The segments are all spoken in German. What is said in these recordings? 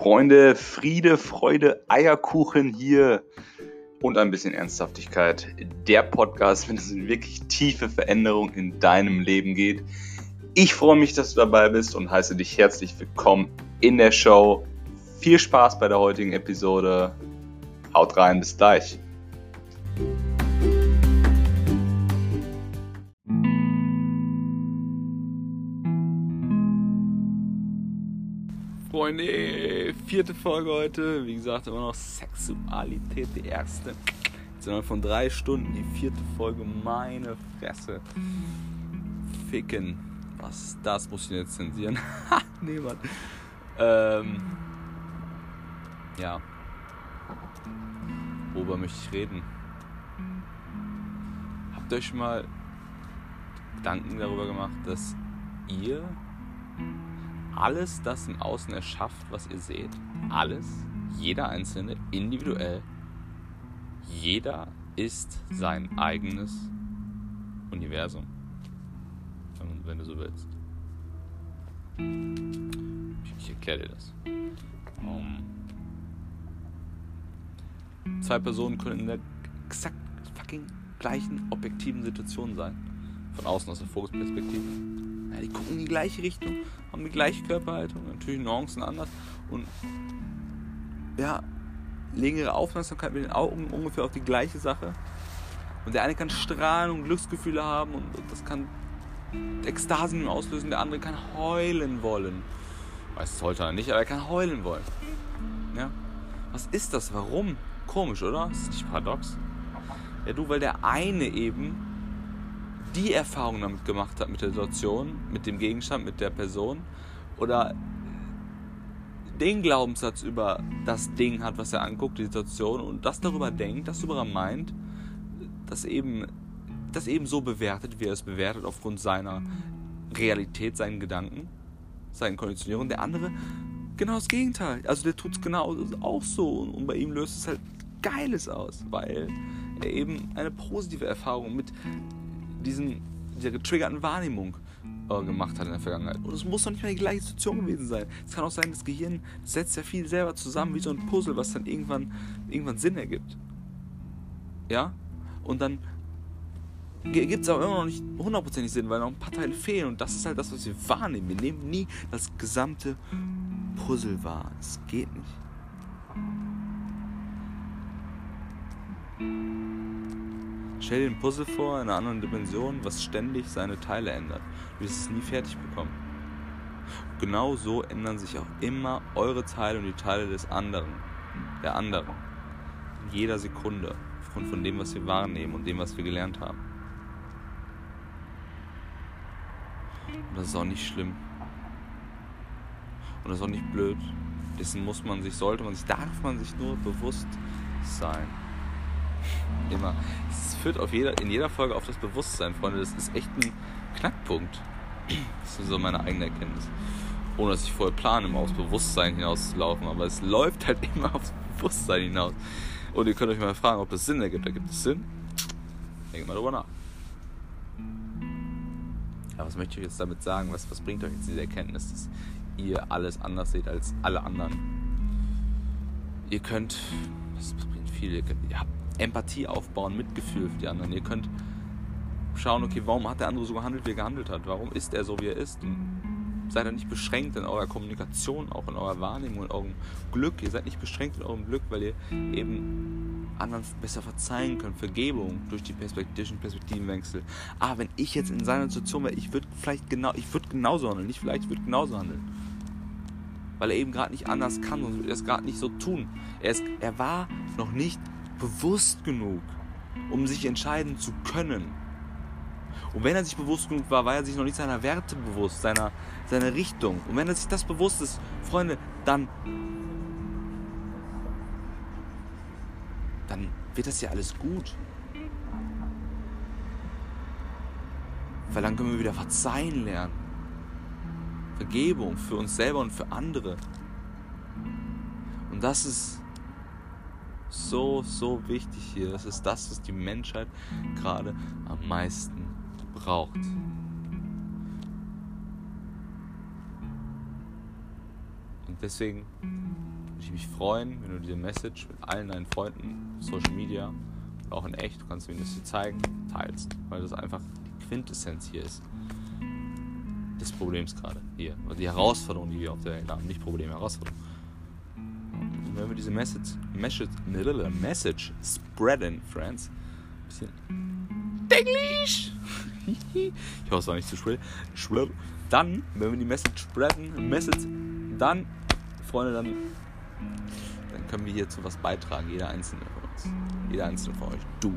Freunde, Friede, Freude, Eierkuchen hier und ein bisschen Ernsthaftigkeit. Der Podcast, wenn es in wirklich tiefe Veränderungen in deinem Leben geht. Ich freue mich, dass du dabei bist und heiße dich herzlich willkommen in der Show. Viel Spaß bei der heutigen Episode. Haut rein, bis gleich. Freunde, vierte Folge heute. Wie gesagt, immer noch Sexualität, die erste. Jetzt sind wir von drei Stunden die vierte Folge. Meine Fresse. Ficken. Was das muss ich jetzt zensieren? Ha, niemand. Ähm. Ja. Worüber möchte ich reden? Habt ihr euch mal Gedanken darüber gemacht, dass ihr alles das im Außen erschafft, was ihr seht. Alles, jeder Einzelne, individuell. Jeder ist sein eigenes Universum, wenn du so willst. Ich erkläre dir das. Um, zwei Personen können in der exakt fucking gleichen objektiven Situation sein. Von außen aus der Fokusperspektive. Ja, die gucken in die gleiche Richtung, haben die gleiche Körperhaltung, natürlich Nuancen anders und ja, legen ihre Aufmerksamkeit mit den Augen ungefähr auf die gleiche Sache. Und der eine kann strahlen und Glücksgefühle haben und das kann Ekstasen auslösen, der andere kann heulen wollen. Weiß es heute nicht, aber er kann heulen wollen. Ja? Was ist das? Warum? Komisch, oder? Das ist nicht paradox. Ja, du, weil der eine eben die Erfahrung damit gemacht hat mit der Situation, mit dem Gegenstand, mit der Person oder den Glaubenssatz über das Ding hat, was er anguckt, die Situation und das darüber denkt, das darüber meint, das eben, das eben so bewertet, wie er es bewertet, aufgrund seiner Realität, seinen Gedanken, seinen Konditionierungen. Der andere genau das Gegenteil. Also der tut es genau auch so und bei ihm löst es halt Geiles aus, weil er eben eine positive Erfahrung mit diesen, dieser getriggerten Wahrnehmung äh, gemacht hat in der Vergangenheit. Und es muss doch nicht mehr die gleiche Situation gewesen sein. Es kann auch sein, das Gehirn setzt ja viel selber zusammen wie so ein Puzzle, was dann irgendwann, irgendwann Sinn ergibt. Ja? Und dann gibt es aber immer noch nicht hundertprozentig Sinn, weil noch ein paar Teile fehlen. Und das ist halt das, was wir wahrnehmen. Wir nehmen nie das gesamte Puzzle wahr. Es geht nicht. Stell dir ein Puzzle vor in einer anderen Dimension, was ständig seine Teile ändert. Du wirst es nie fertig bekommen. Genau so ändern sich auch immer eure Teile und die Teile des anderen, der anderen. In jeder Sekunde, aufgrund von dem, was wir wahrnehmen und dem, was wir gelernt haben. Und das ist auch nicht schlimm. Und das ist auch nicht blöd. Dessen muss man sich, sollte man sich, darf man sich nur bewusst sein. Immer. Es führt auf jeder, in jeder Folge auf das Bewusstsein, Freunde. Das ist echt ein Knackpunkt. Das ist so meine eigene Erkenntnis. Ohne dass ich vorher plane, immer aufs Bewusstsein hinaus zu laufen. Aber es läuft halt immer aufs Bewusstsein hinaus. Und ihr könnt euch mal fragen, ob das Sinn ergibt. Ergibt es Sinn? Denkt mal drüber nach. Ja, was möchte ich jetzt damit sagen? Was, was bringt euch jetzt diese Erkenntnis, dass ihr alles anders seht als alle anderen? Ihr könnt, das bringt viel, ihr, könnt, ihr habt Empathie aufbauen, Mitgefühl für die anderen. Ihr könnt schauen, okay, warum hat der andere so gehandelt, wie er gehandelt hat? Warum ist er so, wie er ist? Seid ihr nicht beschränkt in eurer Kommunikation, auch in eurer Wahrnehmung, in eurem Glück. Ihr seid nicht beschränkt in eurem Glück, weil ihr eben anderen besser verzeihen könnt. Vergebung durch die Perspektiven, Perspektivenwechsel. Ah, wenn ich jetzt in seiner Situation wäre, ich würde vielleicht genau, ich würde genauso handeln. Nicht vielleicht, ich würde genauso handeln. Weil er eben gerade nicht anders kann und er es gerade nicht so tun. Er, ist, er war noch nicht bewusst genug, um sich entscheiden zu können. Und wenn er sich bewusst genug war, war er sich noch nicht seiner Werte bewusst, seiner, seiner Richtung. Und wenn er sich das bewusst ist, Freunde, dann, dann wird das ja alles gut. Weil dann können wir wieder verzeihen lernen. Vergebung für uns selber und für andere. Und das ist so, so wichtig hier. Das ist das, was die Menschheit gerade am meisten braucht. Und deswegen würde ich mich freuen, wenn du diese Message mit allen deinen Freunden, Social Media, auch in echt, du kannst mir das hier zeigen, teilst. Weil das einfach die Quintessenz hier ist. Des Problems gerade hier. Oder die Herausforderung, die wir auf der Welt haben. Nicht Problem, Herausforderung. Wenn wir diese Message, Message, Message spreaden, Friends, bisschen Englisch! ich hoffe, es war nicht zu schwer. Dann, wenn wir die Message spreaden, Message, dann, Freunde, dann, dann können wir hierzu was beitragen. Jeder einzelne von uns. Jeder einzelne von euch. Du.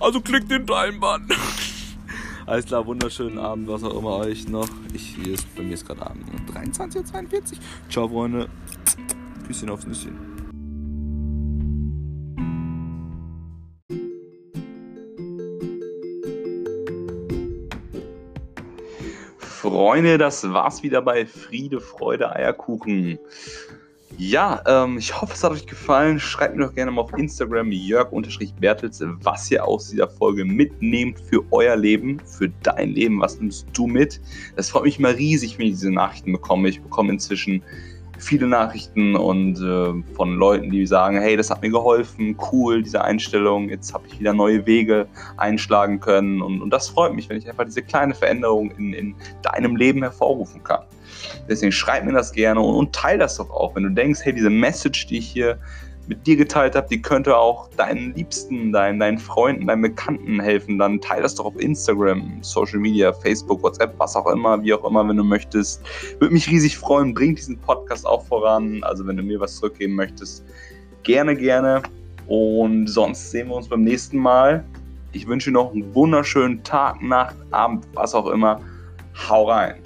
Also klickt den Teilen-Button. Alles klar, wunderschönen Abend, was auch immer euch noch. Ich, hier ist, bei mir ist gerade Abend. 23.42 Uhr. Ciao, Freunde. Küsschen aufs Nüsschen. Freunde, das war's wieder bei Friede, Freude, Eierkuchen. Ja, ähm, ich hoffe, es hat euch gefallen. Schreibt mir doch gerne mal auf Instagram jörg-bertels, was ihr aus dieser Folge mitnehmt für euer Leben, für dein Leben. Was nimmst du mit? Das freut mich immer riesig, wenn ich diese Nachrichten bekomme. Ich bekomme inzwischen viele Nachrichten und äh, von Leuten, die sagen, hey, das hat mir geholfen, cool, diese Einstellung, jetzt habe ich wieder neue Wege einschlagen können und, und das freut mich, wenn ich einfach diese kleine Veränderung in, in deinem Leben hervorrufen kann. Deswegen schreib mir das gerne und, und teile das doch auch, wenn du denkst, hey, diese Message, die ich hier mit dir geteilt habe, die könnte auch deinen Liebsten, deinen, deinen Freunden, deinen Bekannten helfen, dann teile das doch auf Instagram, Social Media, Facebook, WhatsApp, was auch immer, wie auch immer, wenn du möchtest. Würde mich riesig freuen. Bring diesen Podcast auch voran. Also wenn du mir was zurückgeben möchtest, gerne, gerne. Und sonst sehen wir uns beim nächsten Mal. Ich wünsche noch einen wunderschönen Tag, Nacht, Abend, was auch immer. Hau rein.